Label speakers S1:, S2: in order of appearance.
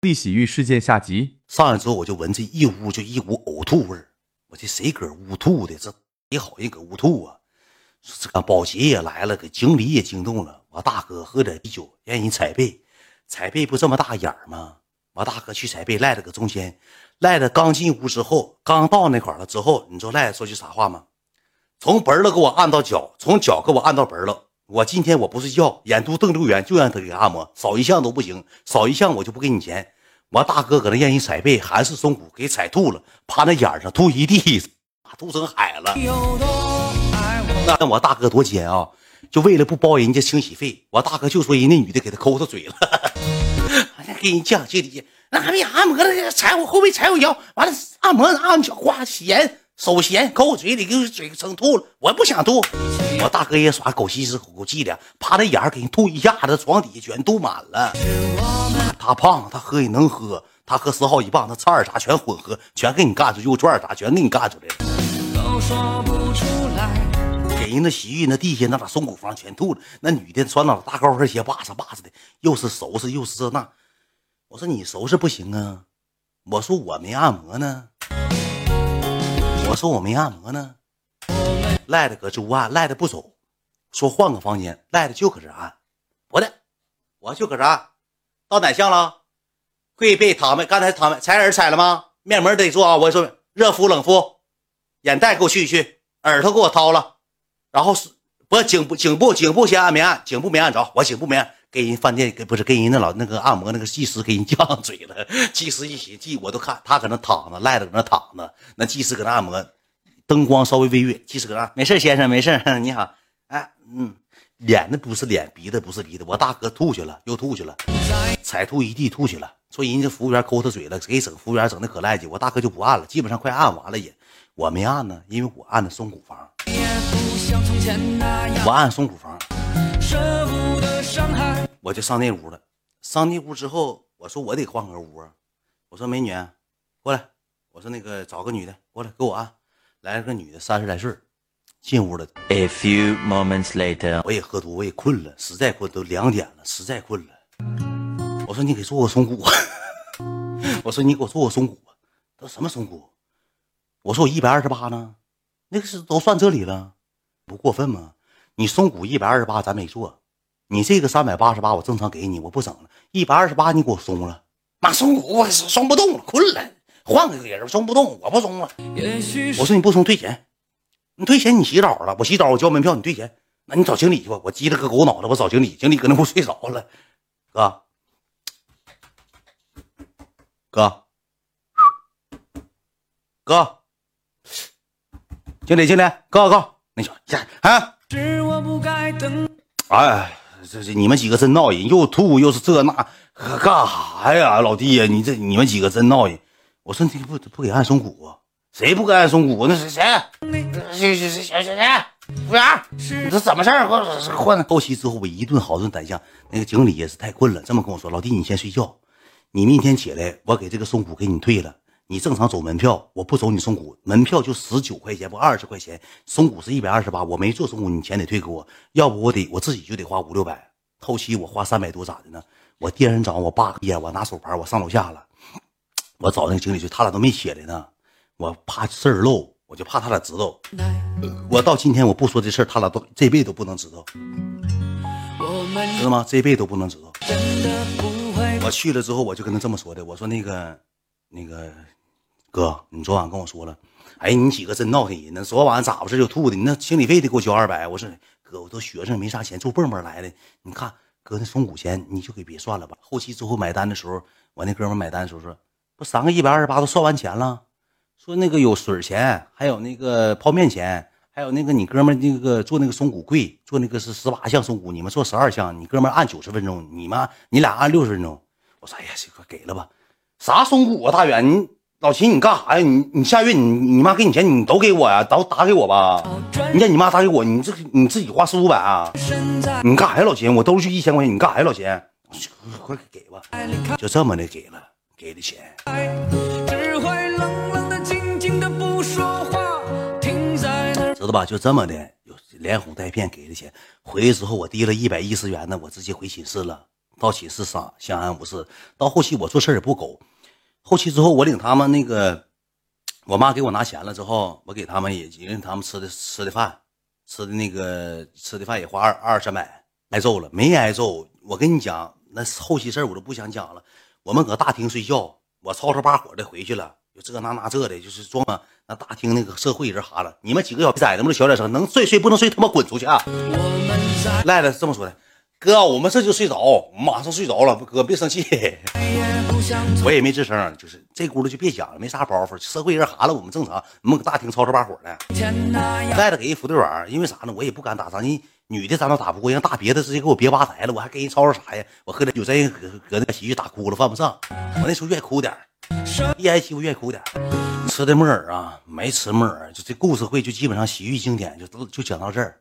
S1: 历洗浴事件下集。
S2: 上来之后，我就闻这一屋就一股呕吐味儿。我这谁搁屋吐的？这谁好人搁屋吐啊？这个保洁也来了，给经理也惊动了。我大哥喝点啤酒，让人踩背，踩背不这么大眼儿吗？我大哥去踩背，赖着搁中间，赖着刚进屋之后，刚到那块了之后，你知道赖着说句啥话吗？从本了给我按到脚，从脚给我按到本了。我今天我不睡觉，眼都瞪溜圆，就让他给按摩，少一项都不行，少一项我就不给你钱。我大哥搁那让人踩背，韩式松骨给踩吐了，趴那眼上吐一地，吐成海了。那我大哥多奸啊！就为了不包人家清洗费，我大哥就说人那女的给他抠他嘴了，给人降阶级，那还没按摩呢，踩我后背，踩我腰，完了按摩按脚，哗咸，手咸，抠我嘴里，给我嘴撑吐了，我不想吐。我大哥也耍狗西施狗伎俩，趴那眼儿给人吐一下子，床底下全吐满了。他胖，他喝也能喝，他喝十号一棒，他吃二啥全混合，全给你干出，又转二啥全给你干出来了。给人那洗浴那地下那把松骨房全吐了，那女的穿那大高跟鞋，巴撒巴撒的，又是收拾又是这那。我说你收拾不行啊，我说我没按摩呢，我说我没按摩呢。赖的搁这屋按，赖的不走，说换个房间，赖的就搁这按，不的，我就搁这按。到哪项了？会被躺没？刚才躺没？踩耳踩了吗？面膜得做啊！我说热敷冷敷，眼袋给我去一去，耳朵给我掏了，然后是不颈部颈部颈部先按没按？颈部没按着，我颈部没按，给人饭店给不是给人那老那个按摩那个技师给人犟嘴了。技师一起技我都看他搁那躺着，赖着搁那躺着，那技师搁那按摩。灯光稍微微弱，其实啊，没事，先生，没事，你好，哎，嗯，脸的不是脸，鼻子不是鼻子，我大哥吐去了，又吐去了，踩吐一地吐去了，说人家服务员抠他嘴了，给整服务员整的可赖劲，我大哥就不按了，基本上快按完了也，我没按呢，因为我按的松骨房，我按松骨房，舍不得我就上那屋了，上那屋之后，我说我得换个屋，我说美女，过来，我说那个找个女的过来给我按。来了个女的，三十来岁进屋了。
S3: A few moments later，
S2: 我也喝多，我也困了，实在困，都两点了，实在困了。我说你给做个松骨，我说你给我做个松骨，都什么松骨？我说我一百二十八呢，那个是都算这里了，不过分吗？你松骨一百二十八，咱没做，你这个三百八十八，我正常给你，我不整了。一百二十八，你给我松了，妈松骨我松不动了，困了。换个人松不动，我不松了。我说你不松退钱，你退钱你洗澡了，我洗澡我交门票，你退钱，那你找经理去吧。我急了个狗脑袋，我找经理，经理搁那屋睡着了。哥，哥，哥，经理经理，哥哥，那啥，啊，哎，这这你们几个真闹人，又吐又是这那，干啥呀，老弟呀，你这你们几个真闹人。我说你不不给按松骨，谁不给按松骨？那是谁？谁谁谁谁谁？服务员，你这怎么事儿？换后期之后，我一顿好顿宰相。那个经理也是太困了，这么跟我说：“老弟，你先睡觉，你明天起来，我给这个松骨给你退了。你正常走门票，我不走你松骨，门票就十九块钱，不二十块钱。松骨是一百二十八，我没做松骨，你钱得退给我，要不我得我自己就得花五六百。后期我花三百多咋的呢？我第二天早上我爸呀，我拿手牌，我上楼下了。”我找那个经理去，他俩都没起来呢。我怕事儿漏，我就怕他俩知道。我到今天我不说这事儿，他俩都这辈子都不能知道，知道吗？这辈子都不能知道。我去了之后，我就跟他这么说的：“我说那个，那个哥，你昨晚跟我说了，哎，你几个真闹腾人呢？昨晚咋回事就吐的？你那清理费得给我交二百。我说哥，我都学生没啥钱，做蹦蹦来的。你看哥那松骨钱，你就给别算了吧。后期之后买单的时候，我那哥们买单的时候说。”不三个一百二十八都算完钱了，说那个有水钱，还有那个泡面钱，还有那个你哥们那个做那个松骨贵，做那个是十八项松骨，你们做十二项，你哥们按九十分钟，你妈你俩按六十分钟。我说哎呀，这个给了吧？啥松骨啊，大远，你老秦你干啥呀？你你下月你你妈给你钱你都给我呀？都打给我吧？你让你妈打给我，你这你自己花四五百啊？你干啥呀，老秦？我兜就一千块钱，你干啥呀，老秦？快给吧，就这么的给了。给的钱，知道吧？就这么的，连哄带骗给的钱。回去之后，我提了一百一十元呢，我直接回寝室了。到寝室相相安无事。到后期我做事也不苟，后期之后我领他们那个，我妈给我拿钱了之后，我给他们也领他们吃的吃的饭，吃的那个吃的饭也花二二三百，挨揍了没挨揍？我跟你讲，那后期事儿我都不想讲了。我们搁大厅睡觉，我吵吵把火的回去了，就这那那这的，就是装那大厅那个社会人哈了。你们几个小崽子们小点声，能睡睡不能睡，他妈滚出去啊！赖了这么说的，哥，我们这就睡着，马上睡着了，哥别生气。我也没吱声，就是这轱辘就别想了，没啥包袱。社会人哈了，我们正常。我们搁大厅吵吵把火的，带着给人扶对碗，因为啥呢？我也不敢打仗，你女的咱都打不过，让大别的直接给我别吧台了，我还跟人吵吵啥呀？我喝点酒，再搁搁那洗浴打哭了，犯不上。我那时候愿意哭点一挨欺负愿意哭点吃的木耳啊，没吃木耳，就这故事会就基本上洗浴经典就都就讲到这儿。